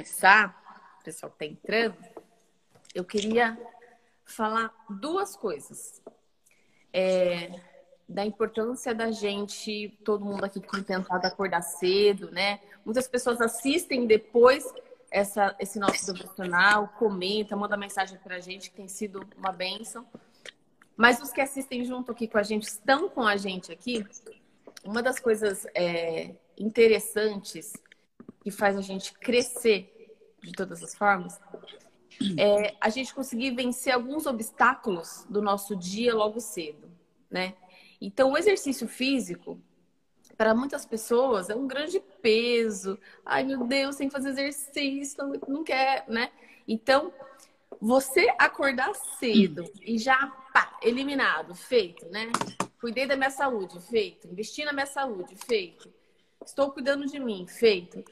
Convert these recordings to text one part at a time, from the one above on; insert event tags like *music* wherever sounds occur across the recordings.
começar, o pessoal está entrando, eu queria falar duas coisas. É, da importância da gente, todo mundo aqui tem tentado acordar cedo, né? Muitas pessoas assistem depois essa, esse nosso devocional, comenta, manda mensagem para a gente, que tem sido uma benção. Mas os que assistem junto aqui com a gente, estão com a gente aqui, uma das coisas é, interessantes que faz a gente crescer de todas as formas é a gente conseguir vencer alguns obstáculos do nosso dia logo cedo, né? Então, o exercício físico, para muitas pessoas, é um grande peso. Ai, meu Deus, tem que fazer exercício, não quer, né? Então, você acordar cedo e já, pá, eliminado, feito, né? Cuidei da minha saúde, feito. Investi na minha saúde, feito. Estou cuidando de mim, feito.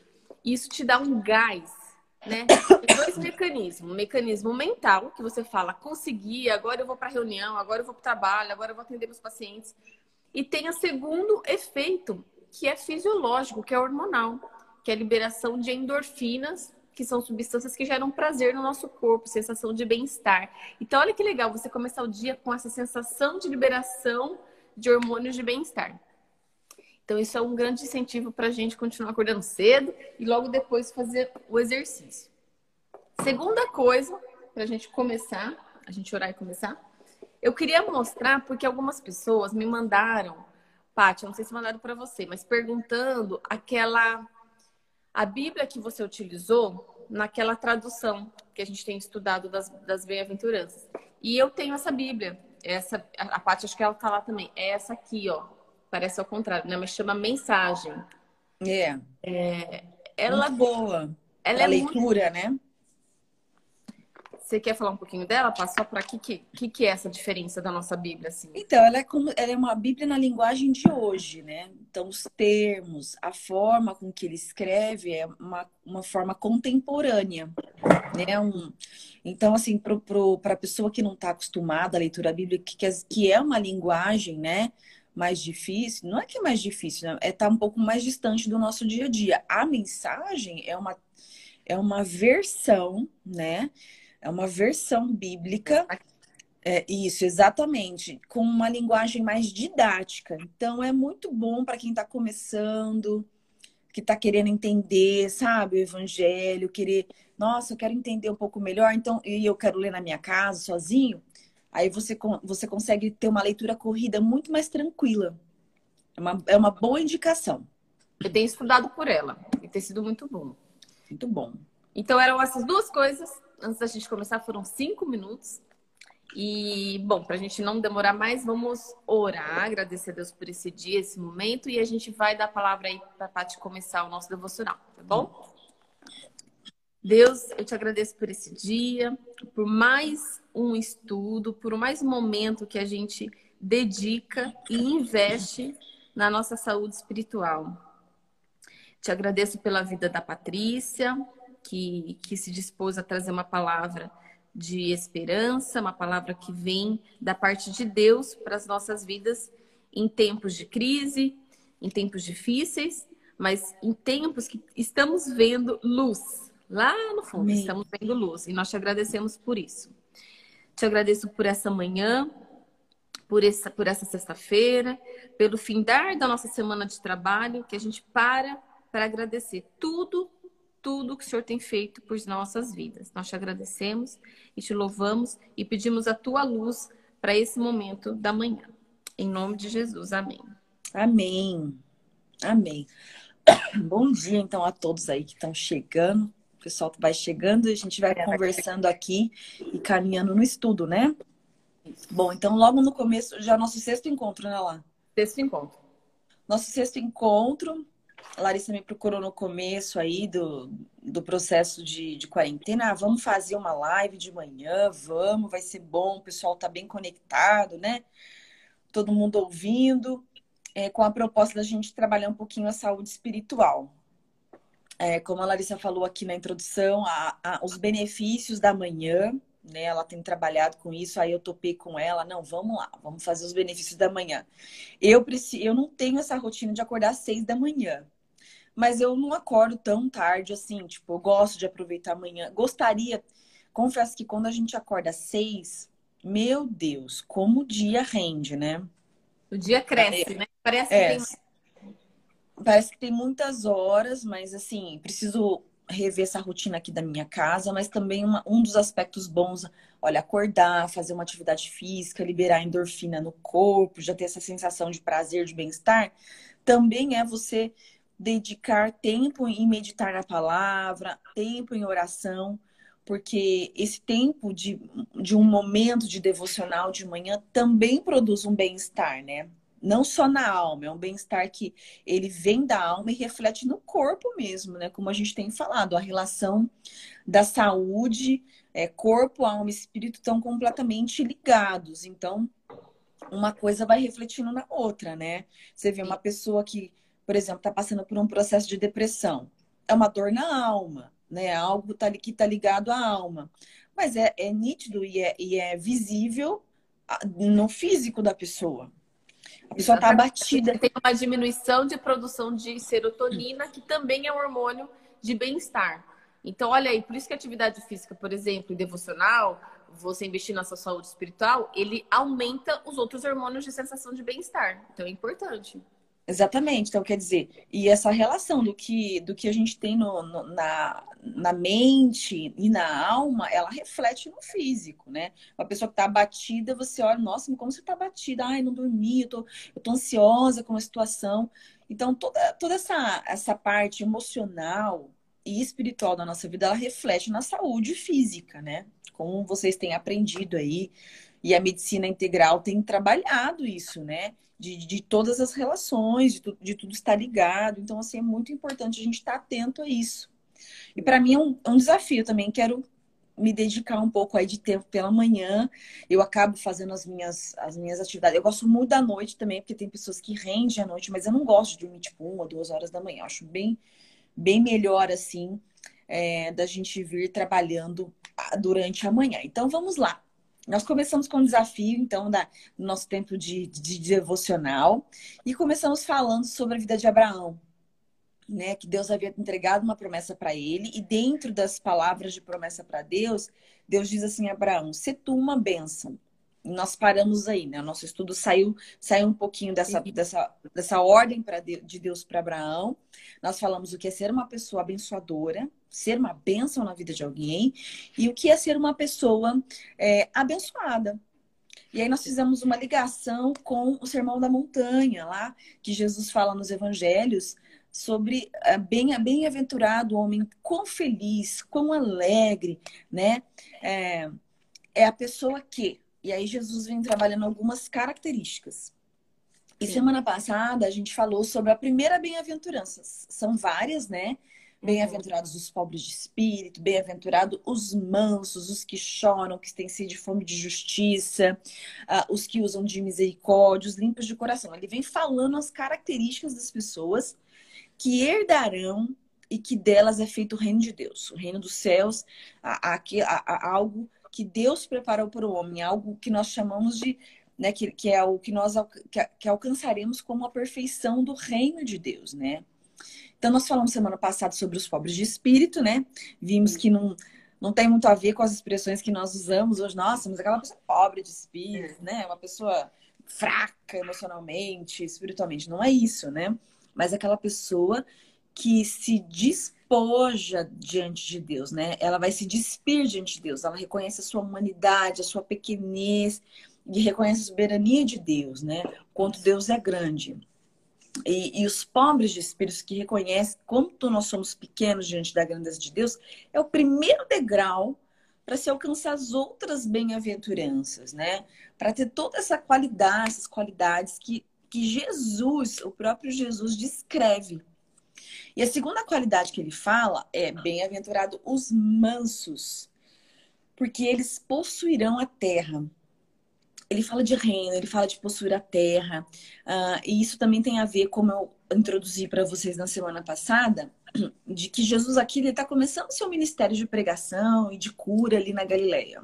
Isso te dá um gás, né? Tem dois mecanismos. Um mecanismo mental, que você fala, consegui, agora eu vou para reunião, agora eu vou para o trabalho, agora eu vou atender meus pacientes. E tem o segundo efeito, que é fisiológico, que é hormonal, que é a liberação de endorfinas que são substâncias que geram prazer no nosso corpo, sensação de bem-estar. Então, olha que legal você começar o dia com essa sensação de liberação de hormônios de bem-estar. Então, isso é um grande incentivo para a gente continuar acordando cedo e logo depois fazer o exercício. Segunda coisa, para a gente começar, a gente orar e começar, eu queria mostrar porque algumas pessoas me mandaram, Paty, não sei se mandaram para você, mas perguntando aquela a Bíblia que você utilizou naquela tradução que a gente tem estudado das, das bem-aventuranças. E eu tenho essa Bíblia. Essa, a, a parte acho que ela tá lá também. É essa aqui, ó. Parece ao contrário, né? Mas chama mensagem. É. é ela muito boa. Ela a é leitura, muito... né? Você quer falar um pouquinho dela? Passou para que, que que é essa diferença da nossa Bíblia assim? Então, ela é como ela é uma Bíblia na linguagem de hoje, né? Então, os termos, a forma com que ele escreve é uma, uma forma contemporânea, né? Um, então, assim, para a pessoa que não está acostumada à leitura bíblica, que, que é uma linguagem, né? Mais difícil, não é que é mais difícil, né? é estar tá um pouco mais distante do nosso dia a dia. A mensagem é uma, é uma versão, né? É uma versão bíblica. É, isso, exatamente. Com uma linguagem mais didática. Então, é muito bom para quem está começando, que está querendo entender, sabe, o evangelho, querer, nossa, eu quero entender um pouco melhor, então, e eu quero ler na minha casa, sozinho. Aí você, você consegue ter uma leitura corrida muito mais tranquila. É uma, é uma boa indicação. Eu tenho estudado por ela e tem sido muito bom. Muito bom. Então eram essas duas coisas antes da gente começar, foram cinco minutos. E, bom, para a gente não demorar mais, vamos orar, agradecer a Deus por esse dia, esse momento, e a gente vai dar a palavra aí para a Paty começar o nosso devocional, tá bom? Deus, eu te agradeço por esse dia, por mais um estudo, por mais momento que a gente dedica e investe na nossa saúde espiritual. Te agradeço pela vida da Patrícia, que, que se dispôs a trazer uma palavra de esperança, uma palavra que vem da parte de Deus para as nossas vidas em tempos de crise, em tempos difíceis, mas em tempos que estamos vendo luz. Lá no fundo, Amém. estamos vendo luz. E nós te agradecemos por isso. Te agradeço por essa manhã, por essa, por essa sexta-feira, pelo findar da nossa semana de trabalho, que a gente para para agradecer tudo tudo que o Senhor tem feito por nossas vidas. Nós te agradecemos e te louvamos e pedimos a tua luz para esse momento da manhã. Em nome de Jesus, amém. Amém. Amém. *coughs* Bom dia, então, a todos aí que estão chegando. O pessoal vai chegando, a gente vai conversando aqui e caminhando no estudo, né? Bom, então, logo no começo, já nosso sexto encontro, né, lá? Sexto encontro. Nosso sexto encontro, a Larissa me procurou no começo aí do, do processo de, de quarentena. Ah, vamos fazer uma live de manhã, vamos, vai ser bom, o pessoal tá bem conectado, né? Todo mundo ouvindo, é, com a proposta da gente trabalhar um pouquinho a saúde espiritual. É, como a Larissa falou aqui na introdução, a, a, os benefícios da manhã, né? Ela tem trabalhado com isso, aí eu topei com ela, não, vamos lá, vamos fazer os benefícios da manhã. Eu preciso, eu não tenho essa rotina de acordar às seis da manhã. mas eu não acordo tão tarde assim. Tipo, eu gosto de aproveitar amanhã. Gostaria, confesso que quando a gente acorda às seis, meu Deus, como o dia rende, né? O dia cresce, é, né? Parece é, que tem... Parece que tem muitas horas, mas assim, preciso rever essa rotina aqui da minha casa, mas também uma, um dos aspectos bons, olha, acordar, fazer uma atividade física, liberar endorfina no corpo, já ter essa sensação de prazer, de bem-estar, também é você dedicar tempo em meditar na palavra, tempo em oração, porque esse tempo de, de um momento de devocional de manhã também produz um bem-estar, né? Não só na alma, é um bem-estar que ele vem da alma e reflete no corpo mesmo, né? Como a gente tem falado, a relação da saúde, é, corpo, alma e espírito estão completamente ligados. Então, uma coisa vai refletindo na outra, né? Você vê uma pessoa que, por exemplo, está passando por um processo de depressão, é uma dor na alma, né? Algo tá, que está ligado à alma. Mas é, é nítido e é, e é visível no físico da pessoa. A pessoa está abatida. Tem uma diminuição de produção de serotonina, que também é um hormônio de bem-estar. Então, olha aí, por isso que atividade física, por exemplo, e devocional, você investir na sua saúde espiritual, ele aumenta os outros hormônios de sensação de bem-estar. Então, é importante. Exatamente. Então, quer dizer, e essa relação do que, do que a gente tem no, no, na, na mente e na alma, ela reflete no físico, né? Uma pessoa que está abatida, você olha, nossa, como você está abatida? Ai, não dormi, eu tô, eu tô ansiosa com a situação. Então, toda, toda essa, essa parte emocional e espiritual da nossa vida, ela reflete na saúde física, né? Como vocês têm aprendido aí, e a medicina integral tem trabalhado isso, né? de, de todas as relações, de, tu, de tudo estar ligado. Então, assim, é muito importante a gente estar atento a isso. E para mim é um, é um desafio também. Quero me dedicar um pouco aí de tempo pela manhã. Eu acabo fazendo as minhas, as minhas atividades. Eu gosto muito da noite também, porque tem pessoas que rendem à noite, mas eu não gosto de dormir tipo uma, duas horas da manhã. Eu acho bem, bem melhor assim é, da gente vir trabalhando durante a manhã. Então vamos lá. Nós começamos com o desafio, então, da, do nosso tempo de, de, devocional e começamos falando sobre a vida de Abraão, né? Que Deus havia entregado uma promessa para ele e dentro das palavras de promessa para Deus, Deus diz assim a Abraão: "Se tu uma bênção". Nós paramos aí, né? O nosso estudo saiu, saiu um pouquinho dessa, dessa, dessa ordem pra de, de Deus para Abraão. Nós falamos o que é ser uma pessoa abençoadora, ser uma bênção na vida de alguém e o que é ser uma pessoa é, abençoada. E aí nós fizemos uma ligação com o Sermão da Montanha, lá que Jesus fala nos Evangelhos sobre é, bem bem-aventurado o homem, quão feliz, quão alegre, né? É, é a pessoa que. E aí Jesus vem trabalhando algumas características. E Sim. semana passada a gente falou sobre a primeira bem-aventurança. São várias, né? Bem-aventurados os pobres de espírito, bem-aventurados os mansos, os que choram, que têm sede de fome de justiça, uh, os que usam de misericórdia, os limpos de coração. Ele vem falando as características das pessoas que herdarão e que delas é feito o reino de Deus, o reino dos céus, a, a, a, algo que Deus preparou para o homem, algo que nós chamamos de, né, que, que é o que nós que, que alcançaremos como a perfeição do reino de Deus, né? Então, nós falamos semana passada sobre os pobres de espírito, né? Vimos que não, não tem muito a ver com as expressões que nós usamos hoje. Nossa, mas aquela pessoa pobre de espírito, né? Uma pessoa fraca emocionalmente, espiritualmente. Não é isso, né? Mas aquela pessoa que se despoja diante de Deus, né? Ela vai se despir diante de Deus. Ela reconhece a sua humanidade, a sua pequenez e reconhece a soberania de Deus, né? Quanto Deus é grande. E, e, os pobres de espíritos que reconhecem quanto nós somos pequenos diante da grandeza de Deus, é o primeiro degrau para se alcançar as outras bem-aventuranças, né? Para ter toda essa qualidade, essas qualidades que, que Jesus, o próprio Jesus, descreve. E a segunda qualidade que ele fala é bem-aventurado os mansos, porque eles possuirão a terra ele fala de reino, ele fala de possuir a terra. Uh, e isso também tem a ver, como eu introduzi para vocês na semana passada, de que Jesus aqui está começando seu ministério de pregação e de cura ali na Galileia.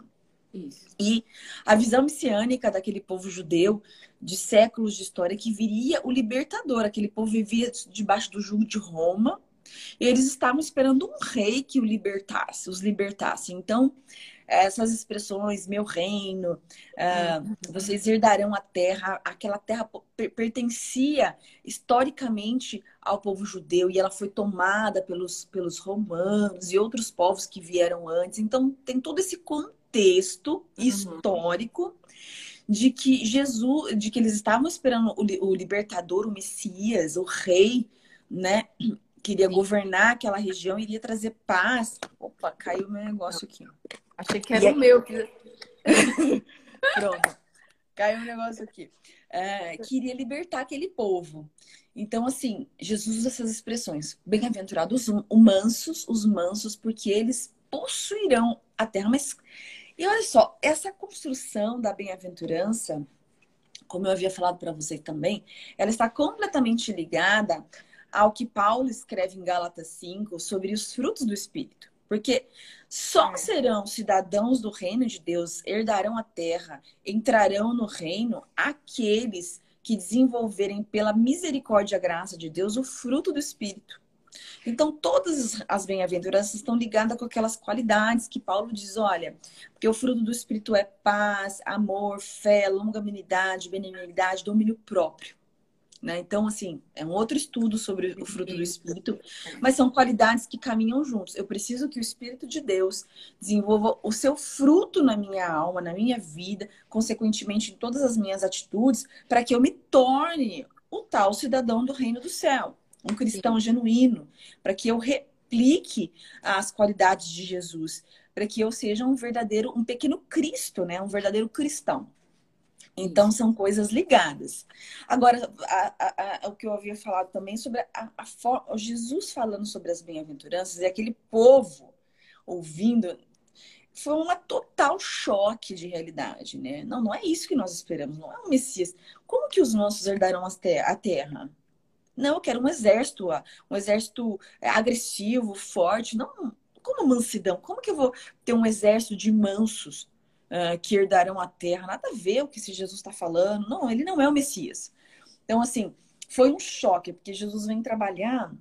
Isso. E a visão messiânica daquele povo judeu de séculos de história que viria o libertador. Aquele povo vivia debaixo do jugo de Roma. E eles estavam esperando um rei que o libertasse, os libertasse. Então, essas expressões, meu reino, uh, vocês herdarão a terra, aquela terra pertencia historicamente ao povo judeu e ela foi tomada pelos, pelos romanos e outros povos que vieram antes. Então, tem todo esse contexto uhum. histórico de que Jesus, de que eles estavam esperando o, o libertador, o Messias, o rei, né? Queria Sim. governar aquela região, iria trazer paz. Opa, caiu meu negócio aqui. Achei que era e o meu. Que... *laughs* Pronto. Caiu um negócio aqui. É, queria libertar aquele povo. Então, assim, Jesus usa essas expressões. Bem-aventurados os mansos, os mansos, porque eles possuirão a terra. Mas, e olha só, essa construção da bem-aventurança, como eu havia falado para vocês também, ela está completamente ligada ao que Paulo escreve em Gálatas 5 sobre os frutos do Espírito. Porque só é. serão cidadãos do reino de Deus, herdarão a terra, entrarão no reino aqueles que desenvolverem pela misericórdia e graça de Deus o fruto do Espírito. Então, todas as bem-aventuranças estão ligadas com aquelas qualidades que Paulo diz: olha, porque o fruto do Espírito é paz, amor, fé, longanimidade, benignidade, domínio próprio. Né? Então, assim, é um outro estudo sobre o fruto do Espírito, mas são qualidades que caminham juntos. Eu preciso que o Espírito de Deus desenvolva o seu fruto na minha alma, na minha vida, consequentemente em todas as minhas atitudes, para que eu me torne o tal cidadão do reino do céu, um cristão Sim. genuíno, para que eu replique as qualidades de Jesus, para que eu seja um verdadeiro, um pequeno Cristo, né? Um verdadeiro cristão. Então, são coisas ligadas. Agora, a, a, a, o que eu havia falado também sobre a, Jesus falando sobre as bem-aventuranças e aquele povo ouvindo, foi um total choque de realidade, né? Não, não é isso que nós esperamos, não é um Messias. Como que os nossos herdarão a terra? Não, eu quero um exército, um exército é, agressivo, forte. Não, como mansidão? Como que eu vou ter um exército de mansos? uh, que herdarão a terra. Nada a ver o que esse Jesus está falando. Não, ele não é o Messias. Então, assim, foi um choque, porque Jesus vem trabalhar,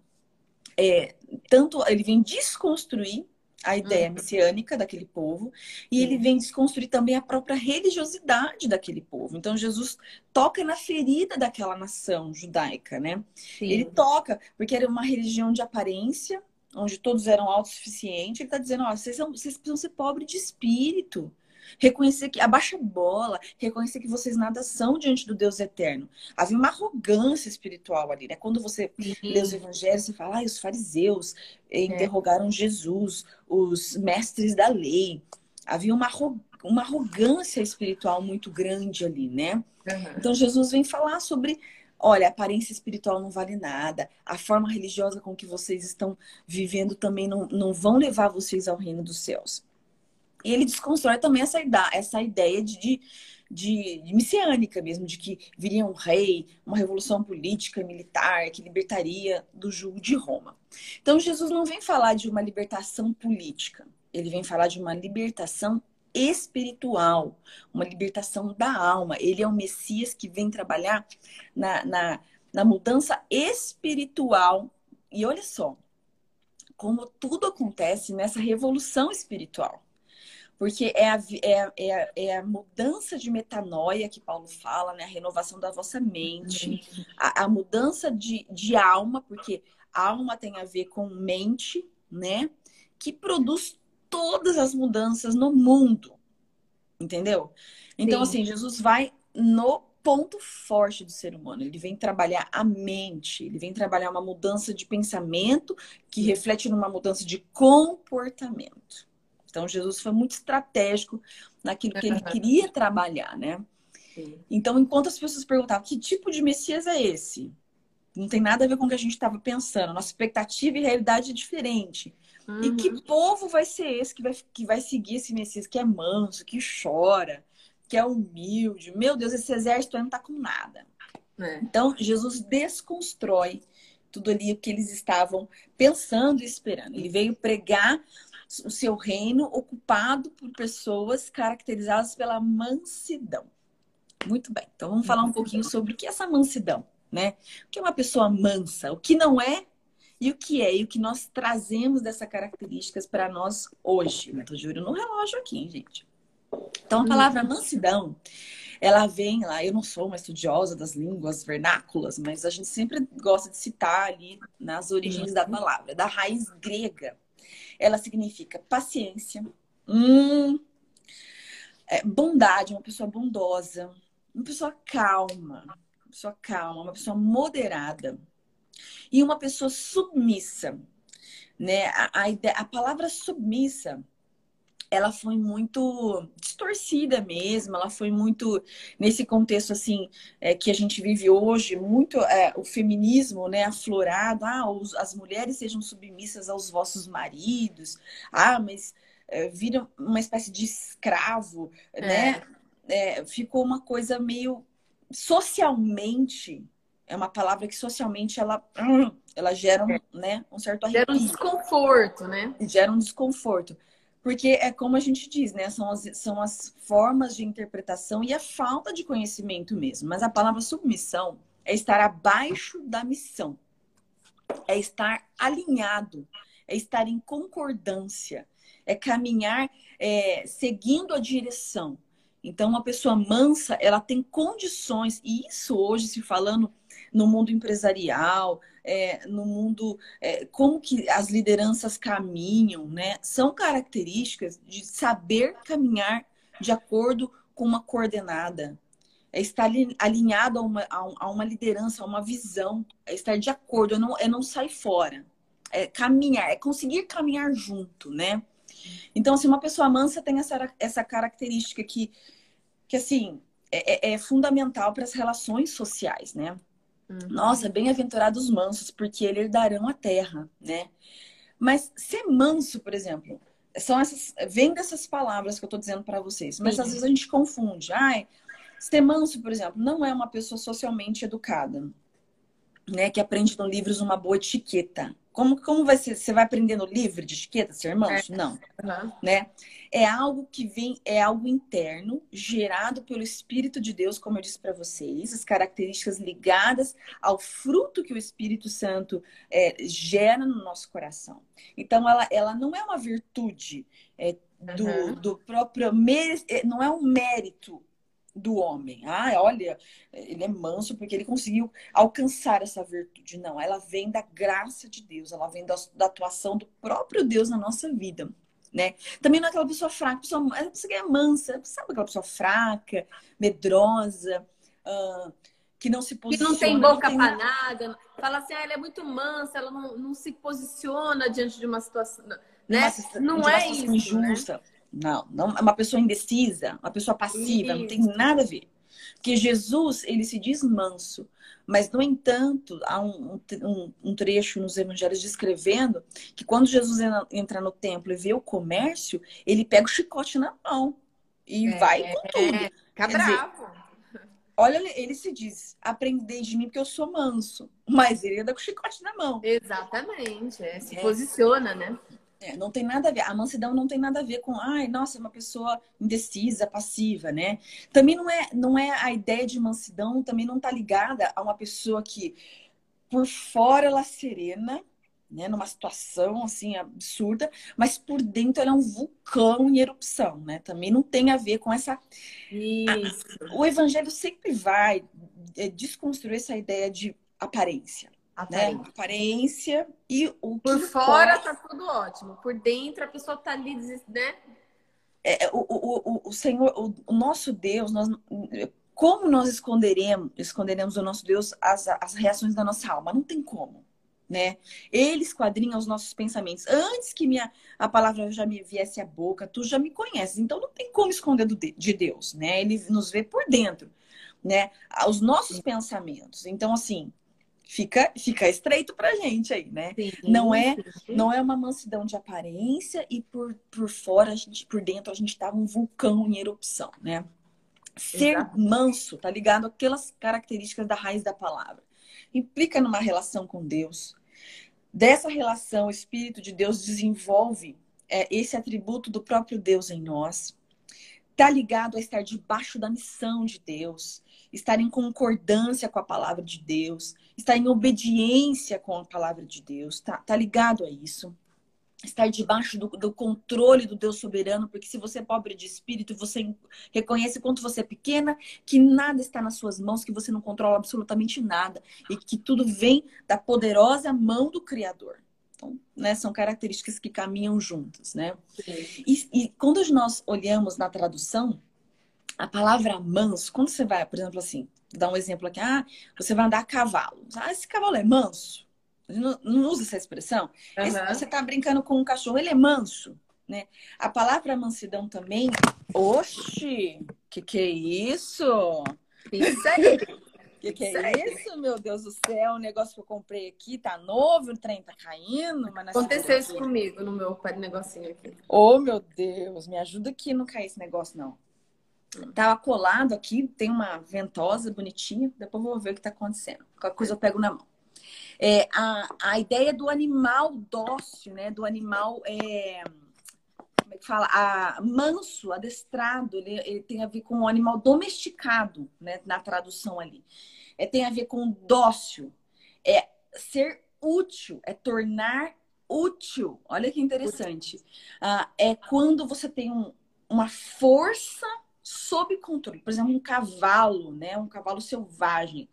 é, tanto ele vem desconstruir a ideia uhum. messiânica daquele povo e ele vem desconstruir também a própria religiosidade daquele povo. Então Jesus toca na ferida daquela nação judaica, né? Sim. Ele toca porque era uma religião de aparência, onde todos eram autossuficientes. Ele está dizendo: ó, vocês, são, vocês precisam ser pobres de espírito. Reconhecer que abaixa a bola, reconhecer que vocês nada são diante do Deus eterno. Havia uma arrogância espiritual ali, né? Quando você lê os evangelhos, você fala, ah, os fariseus é. interrogaram Jesus, os mestres da lei. Havia uma, uma arrogância espiritual muito grande ali, né? Uhum. Então Jesus vem falar sobre olha, a aparência espiritual não vale nada, a forma religiosa com que vocês estão vivendo também não, não vão levar vocês ao reino dos céus. E ele desconstrói também essa, essa ideia de, de, de, de messiânica mesmo, de que viria um rei, uma revolução política e militar que libertaria do jugo de Roma. Então, Jesus não vem falar de uma libertação política, ele vem falar de uma libertação espiritual, uma libertação da alma. Ele é o Messias que vem trabalhar na, na, na mudança espiritual. E olha só, como tudo acontece nessa revolução espiritual. Porque é a, é, é, é a mudança de metanoia que Paulo fala, né? A renovação da vossa mente, a, a mudança de, de alma, porque alma tem a ver com mente, né? Que produz todas as mudanças no mundo. Entendeu? Então, Sim. assim, Jesus vai no ponto forte do ser humano. Ele vem trabalhar a mente, ele vem trabalhar uma mudança de pensamento que reflete numa mudança de comportamento. Então, Jesus foi muito estratégico naquilo que ele queria trabalhar, né? Sim. Então, enquanto as pessoas perguntavam que tipo de Messias é esse? Não tem nada a ver com o que a gente estava pensando. Nossa expectativa e realidade é diferente. Uhum. E que uhum. povo vai ser esse que vai, que vai seguir esse Messias que é manso, que chora, que é humilde? Meu Deus, esse exército não está com nada. É. Então, Jesus desconstrói tudo ali o que eles estavam pensando e esperando. Ele veio pregar o seu reino ocupado por pessoas caracterizadas pela mansidão. Muito bem. Então vamos falar um pouquinho sobre o que é essa mansidão, né? O que é uma pessoa mansa? O que não é e o que é e o que nós trazemos dessas características para nós hoje. Eu tô juro no relógio aqui, hein, gente. Então a palavra mansidão ela vem lá. Eu não sou uma estudiosa das línguas vernáculas, mas a gente sempre gosta de citar ali nas origens da palavra, da raiz grega. Ela significa paciência, hum, é, bondade, uma pessoa bondosa, uma pessoa calma, uma pessoa calma, uma pessoa moderada e uma pessoa submissa. Né? A, a, a palavra submissa ela foi muito distorcida mesmo, ela foi muito nesse contexto assim é, que a gente vive hoje, muito é, o feminismo, né, aflorado, ah, os, as mulheres sejam submissas aos vossos maridos, ah, mas é, viram uma espécie de escravo, é. né? É, ficou uma coisa meio socialmente é uma palavra que socialmente ela, ela gera um, né, um certo arrepio. Gera um desconforto, né? Gera um desconforto. Porque é como a gente diz, né? São as, são as formas de interpretação e a falta de conhecimento mesmo. Mas a palavra submissão é estar abaixo da missão, é estar alinhado, é estar em concordância, é caminhar é, seguindo a direção. Então, uma pessoa mansa, ela tem condições, e isso hoje se falando no mundo empresarial, é, no mundo, é, como que as lideranças caminham, né? São características de saber caminhar de acordo com uma coordenada. É estar alinhado a uma, a uma liderança, a uma visão, é estar de acordo, é não, é não sair fora. É caminhar, é conseguir caminhar junto, né? Então, assim, uma pessoa mansa tem essa, essa característica que, que assim, é, é, é fundamental para as relações sociais, né? Uhum. Nossa, bem-aventurados mansos, porque eles herdarão a terra, né? Mas ser manso, por exemplo, são essas, vem dessas palavras que eu estou dizendo para vocês, mas Sim. às vezes a gente confunde. Ai, ser manso, por exemplo, não é uma pessoa socialmente educada, né? Que aprende no livros uma boa etiqueta. Como, como vai ser? Você vai aprender no livro de etiqueta, ser manso? É. Não. Uhum. Né? É algo que vem, é algo interno, gerado pelo Espírito de Deus, como eu disse para vocês, as características ligadas ao fruto que o Espírito Santo é, gera no nosso coração. Então, ela, ela não é uma virtude é, do, uhum. do próprio. É, não é um mérito do homem. Ah, olha, ele é manso porque ele conseguiu alcançar essa virtude. Não, ela vem da graça de Deus, ela vem da, da atuação do próprio Deus na nossa vida. Né? Também não é aquela pessoa fraca, pessoa, você é mansa, sabe aquela pessoa fraca, medrosa, uh, que não se posiciona. Que não tem boca não tem... para nada. Fala assim, ah, ela é muito mansa, ela não, não se posiciona diante de uma situação. Né? Uma, não é isso. Né? Injusta. Né? Não, não é uma pessoa indecisa, uma pessoa passiva, Isso. não tem nada a ver. Porque Jesus, ele se diz manso, mas, no entanto, há um, um, um, trecho nos evangelhos descrevendo que quando Jesus entra no templo e vê o comércio, ele pega o chicote na mão e é, vai com tudo. É, fica bravo. Dizer, olha, ele se diz, aprendei de mim porque eu sou manso. Mas ele anda com o chicote na mão. Exatamente, é, se é. posiciona, né? É, não tem nada a ver. A mansidão não tem nada a ver com, ai, nossa, é uma pessoa indecisa, passiva, né? Também não é, não é a ideia de mansidão, também não está ligada a uma pessoa que por fora ela é serena, né, numa situação assim absurda, mas por dentro ela é um vulcão em erupção, né? Também não tem a ver com essa. Isso. O evangelho sempre vai é, desconstruir essa ideia de aparência. Aparência. Né? Aparência e o Por fora tá tudo ótimo. Por dentro a pessoa tá ali, né? É, o, o, o, o Senhor, o, o nosso Deus, nós, como nós esconderemos, esconderemos o nosso Deus as, as reações da nossa alma? Não tem como, né? Ele esquadrinha os nossos pensamentos. Antes que minha, a palavra já me viesse à boca, tu já me conheces. Então não tem como esconder do, de Deus, né? Ele nos vê por dentro, né? Os nossos pensamentos. Então, assim, fica, fica estreito pra gente aí, né? Sim, não é sim. não é uma mansidão de aparência e por, por fora, a gente, por dentro, a gente tá um vulcão em erupção, né? Ser Exato. manso tá ligado àquelas características da raiz da palavra. Implica numa relação com Deus. Dessa relação, o Espírito de Deus desenvolve é, esse atributo do próprio Deus em nós. Está ligado a estar debaixo da missão de Deus, estar em concordância com a palavra de Deus, estar em obediência com a palavra de Deus. Está tá ligado a isso estar debaixo do, do, controle do Deus soberano, porque se você é pobre de espírito, você reconhece quanto você é pequena, que nada está nas suas mãos, que você não controla absolutamente nada e que tudo vem da poderosa mão do Criador. Então, né, são características que caminham juntas, né? E, e quando nós olhamos na tradução, a palavra manso, quando você vai, por exemplo, assim, dar um exemplo aqui, ah, você vai andar a cavalo. Ah, esse cavalo é manso. Não, não usa essa expressão. Uhum. Esse, você está brincando com um cachorro, ele é manso. Né? A palavra mansidão também. Oxi! Que que é isso? Isso aí! Que que é isso, meu Deus do céu? O negócio que eu comprei aqui tá novo, o trem tá caindo. Aconteceu isso comigo no meu negocinho aqui. Oh, meu Deus, me ajuda aqui não cair esse negócio, não. Tava colado aqui, tem uma ventosa bonitinha. Depois vou ver o que tá acontecendo. Qualquer coisa eu pego na mão. É, a, a ideia do animal dócil, né? Do animal. É, como é que fala? A, manso, adestrado, ele, ele tem a ver com o animal domesticado, né? Na tradução ali. É, tem a ver com dócil. É ser útil, é tornar útil. Olha que interessante. Ah, é quando você tem um, uma força sob controle. Por exemplo, um cavalo, né? Um cavalo selvagem.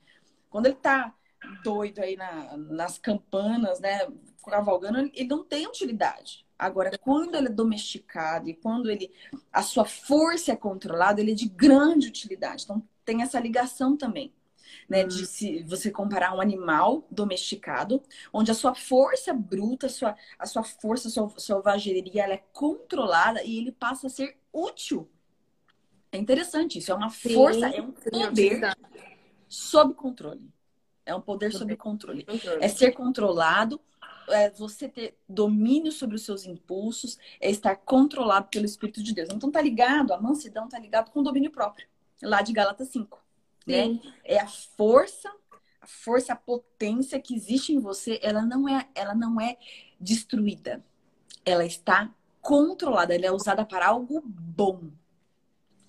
Quando ele está doido aí na, nas campanas, né? Cavalgando, ele não tem utilidade. Agora, quando ele é domesticado e quando ele a sua força é controlada, ele é de grande utilidade. Então, tem essa ligação também. Né, de se você comparar um animal domesticado, onde a sua força bruta, a sua, a sua força, a sua selvageria, ela é controlada e ele passa a ser útil. É interessante isso, é uma força, sim, é um poder sob controle. É um poder sob controle. É ser controlado, é você ter domínio sobre os seus impulsos, é estar controlado pelo Espírito de Deus. Então tá ligado, a mansidão tá ligado com o domínio próprio, lá de Gálatas 5. Né? É a força, a força, a potência que existe em você, ela não é, ela não é destruída. Ela está controlada, ela é usada para algo bom.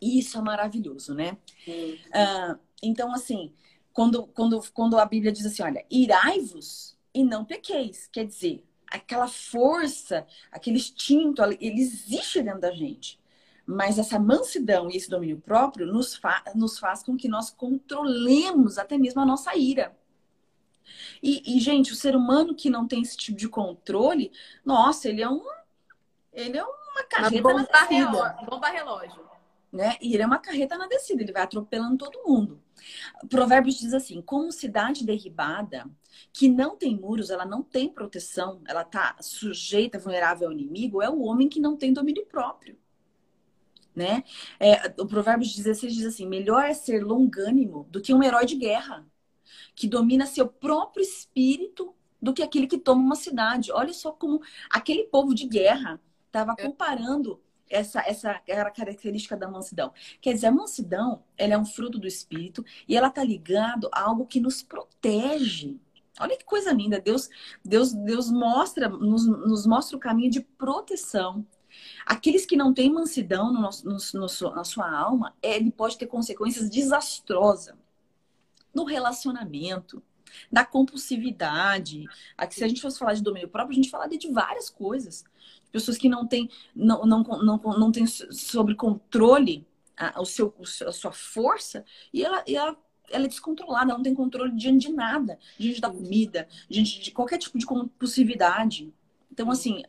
Isso é maravilhoso, né? Uh, então, assim, quando, quando, quando a Bíblia diz assim, olha, irai-vos e não pequeis. Quer dizer, aquela força, aquele instinto, ele existe dentro da gente. Mas essa mansidão e esse domínio próprio nos, fa nos faz com que nós controlemos até mesmo a nossa ira. E, e, gente, o ser humano que não tem esse tipo de controle, nossa, ele é um. Ele é uma carreta uma bomba, relógio, bomba relógio. Né? E ele é uma carreta na descida, ele vai atropelando todo mundo. Provérbios diz assim: como cidade derribada, que não tem muros, ela não tem proteção, ela está sujeita, vulnerável ao inimigo, é o homem que não tem domínio próprio. Né? É, o Provérbios 16 diz assim: melhor é ser longânimo do que um herói de guerra, que domina seu próprio espírito do que aquele que toma uma cidade. Olha só como aquele povo de guerra estava é. comparando essa, essa característica da mansidão. Quer dizer, a mansidão, ela é um fruto do espírito e ela tá ligado a algo que nos protege. Olha que coisa linda. Deus, Deus, Deus mostra, nos, nos mostra o caminho de proteção. Aqueles que não têm mansidão no nosso, no, no, na sua alma, ele pode ter consequências desastrosas no relacionamento, da compulsividade. Aqui, se a gente fosse falar de domínio próprio, a gente falaria de várias coisas pessoas que não têm, não, não, não, não têm sobre controle a, o seu, a sua força e ela, e ela, ela é descontrolada, não tem controle diante de nada, diante da comida, diante de qualquer tipo de compulsividade. Então, assim,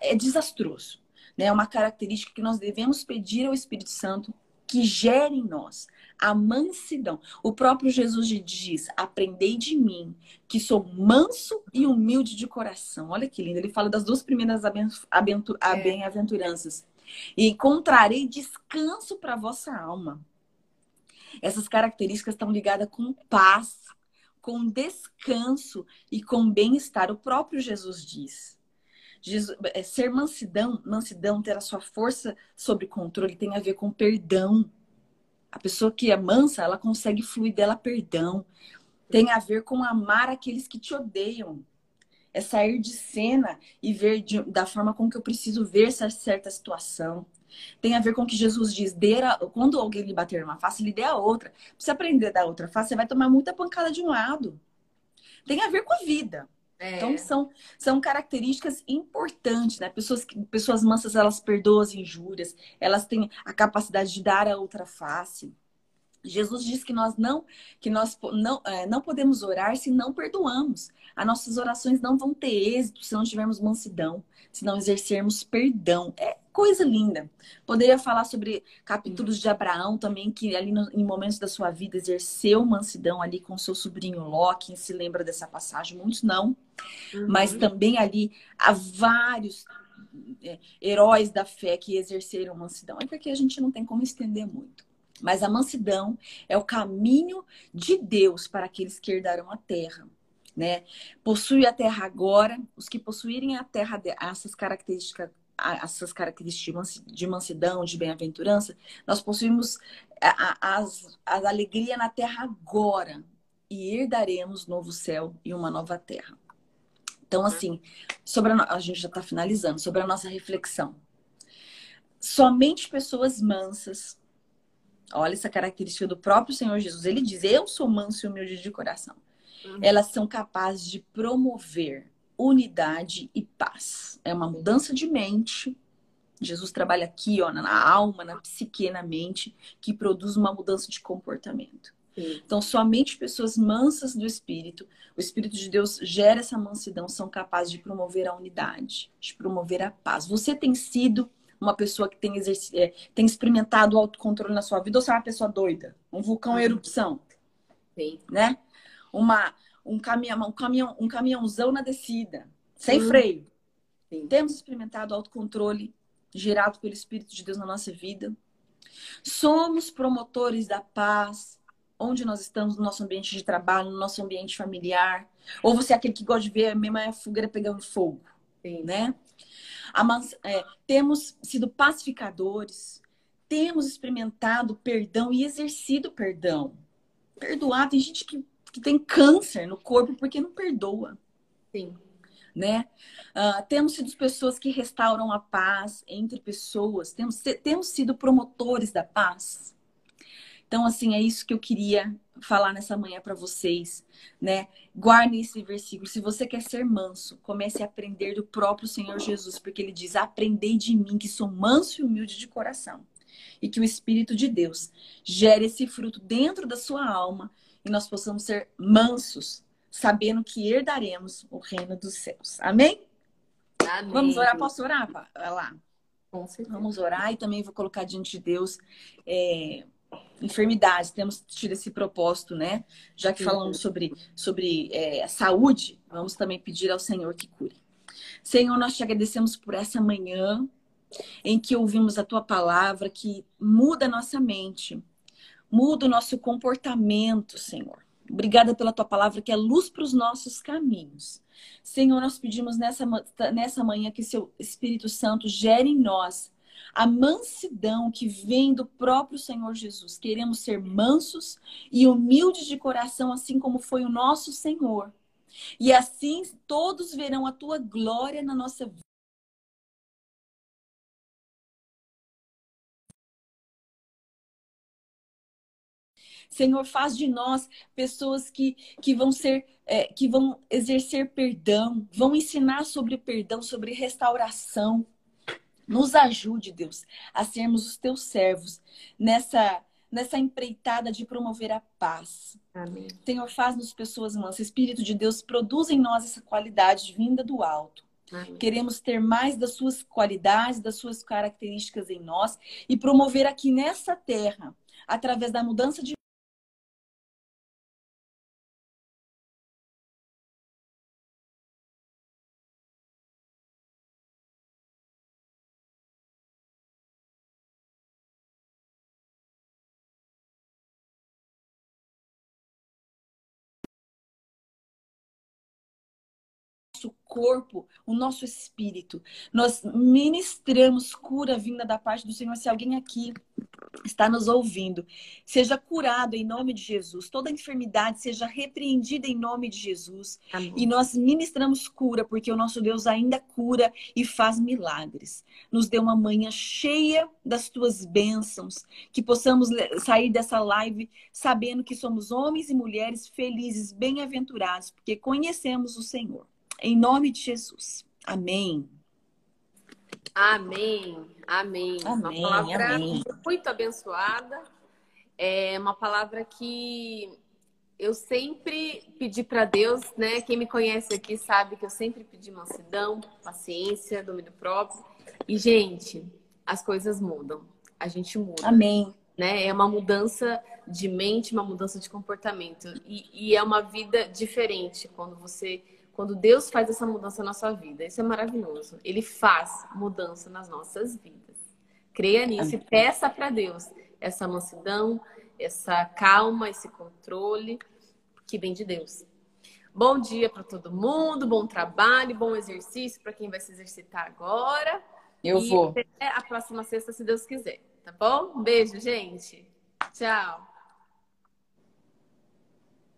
é desastroso. Né? É uma característica que nós devemos pedir ao Espírito Santo que gere em nós a mansidão. O próprio Jesus diz: Aprendei de mim, que sou manso e humilde de coração. Olha que lindo. Ele fala das duas primeiras é. bem-aventuranças. E encontrarei descanso para vossa alma. Essas características estão ligadas com paz, com descanso e com bem-estar. O próprio Jesus diz. Jesus, é, ser mansidão, mansidão, ter a sua força sobre controle, tem a ver com perdão a pessoa que é mansa, ela consegue fluir dela perdão. Tem a ver com amar aqueles que te odeiam. é sair de cena e ver de, da forma com que eu preciso ver essa certa situação. Tem a ver com o que Jesus diz: a, quando alguém lhe bater uma face, lhe dê a outra. Pra você aprender da outra face, você vai tomar muita pancada de um lado. Tem a ver com a vida. É. Então, são, são características importantes, né? Pessoas, pessoas mansas, elas perdoam as injúrias, elas têm a capacidade de dar a outra face. Jesus diz que nós não que nós não, é, não podemos orar se não perdoamos. As nossas orações não vão ter êxito se não tivermos mansidão, se não exercermos perdão. É coisa linda. Poderia falar sobre capítulos de Abraão também, que ali no, em momentos da sua vida exerceu mansidão ali com seu sobrinho Ló. Quem se lembra dessa passagem? Muitos não. Uhum. Mas também ali há vários é, heróis da fé que exerceram mansidão. É porque a gente não tem como estender muito. Mas a mansidão é o caminho de Deus para aqueles que herdarão a terra. Né? Possui a terra agora, os que possuírem a terra, essas características, essas características de mansidão, de bem-aventurança, nós possuímos as, as alegria na terra agora e herdaremos novo céu e uma nova terra. Então, assim, sobre a, a gente já está finalizando, sobre a nossa reflexão. Somente pessoas mansas, Olha essa característica do próprio Senhor Jesus. Ele diz: Eu sou manso e humilde de coração. Uhum. Elas são capazes de promover unidade e paz. É uma mudança de mente. Jesus trabalha aqui, ó, na alma, na psique, na mente, que produz uma mudança de comportamento. Sim. Então, somente pessoas mansas do Espírito, o Espírito de Deus gera essa mansidão, são capazes de promover a unidade, de promover a paz. Você tem sido uma pessoa que tem, exerc... É, tem experimentado o autocontrole na sua vida ou você é uma pessoa doida? Um vulcão em uhum. erupção. Sim. Né? Uma, um, caminhão, um, caminhão, um caminhãozão na descida, sem uhum. freio. Sim. Temos experimentado o autocontrole gerado pelo Espírito de Deus na nossa vida. Somos promotores da paz, onde nós estamos no nosso ambiente de trabalho, no nosso ambiente familiar. Ou você é aquele que gosta de ver a mesma fogueira pegando fogo, Sim. né? é, temos sido pacificadores, temos experimentado perdão e exercido perdão. Perdoar, tem gente que, que tem câncer no corpo porque não perdoa. Sim. Né? Uh, temos sido pessoas que restauram a paz entre pessoas, temos, temos sido promotores da paz. Então, assim, é isso que eu queria falar nessa manhã para vocês, né? Guarde esse versículo. Se você quer ser manso, comece a aprender do próprio Senhor Jesus, porque ele diz: "Aprendei de mim, que sou manso e humilde de coração". E que o espírito de Deus gere esse fruto dentro da sua alma e nós possamos ser mansos, sabendo que herdaremos o reino dos céus. Amém? Amém. Vamos orar, posso orar? Vai lá. Vamos orar e também vou colocar diante de Deus é, enfermidades, temos tido esse propósito, né? Já que falamos sobre, sobre é, saúde, vamos também pedir ao Senhor que cure. Senhor, nós te agradecemos por essa manhã em que ouvimos a tua palavra que muda a nossa mente, muda o nosso comportamento, Senhor. Obrigada pela tua palavra que é luz para os nossos caminhos. Senhor, nós pedimos nessa, nessa manhã que seu Espírito Santo gere em nós a mansidão que vem do próprio Senhor Jesus. Queremos ser mansos e humildes de coração, assim como foi o nosso Senhor. E assim todos verão a tua glória na nossa vida. Senhor, faz de nós pessoas que, que vão ser, é, que vão exercer perdão, vão ensinar sobre perdão, sobre restauração. Nos ajude, Deus, a sermos os teus servos nessa nessa empreitada de promover a paz. Amém. Senhor, faz-nos pessoas mansas. Espírito de Deus, produz em nós essa qualidade vinda do alto. Amém. Queremos ter mais das suas qualidades, das suas características em nós e promover aqui nessa terra, através da mudança de corpo, o nosso espírito. Nós ministramos cura vinda da parte do Senhor. Se alguém aqui está nos ouvindo, seja curado em nome de Jesus. Toda enfermidade seja repreendida em nome de Jesus. Amém. E nós ministramos cura, porque o nosso Deus ainda cura e faz milagres. Nos dê uma manhã cheia das tuas bênçãos, que possamos sair dessa live sabendo que somos homens e mulheres felizes, bem-aventurados, porque conhecemos o Senhor. Em nome de Jesus. Amém. Amém. Amém. amém uma palavra amém. muito abençoada. É uma palavra que eu sempre pedi para Deus, né? Quem me conhece aqui sabe que eu sempre pedi mansidão, paciência, domínio próprio. E, gente, as coisas mudam. A gente muda. Amém. Né? É uma mudança de mente, uma mudança de comportamento. E, e é uma vida diferente quando você quando Deus faz essa mudança na sua vida. Isso é maravilhoso. Ele faz mudança nas nossas vidas. Creia nisso e peça para Deus essa mansidão, essa calma, esse controle que vem de Deus. Bom dia para todo mundo, bom trabalho, bom exercício para quem vai se exercitar agora. Eu e vou. Até a próxima sexta, se Deus quiser. Tá bom? Um beijo, gente. Tchau.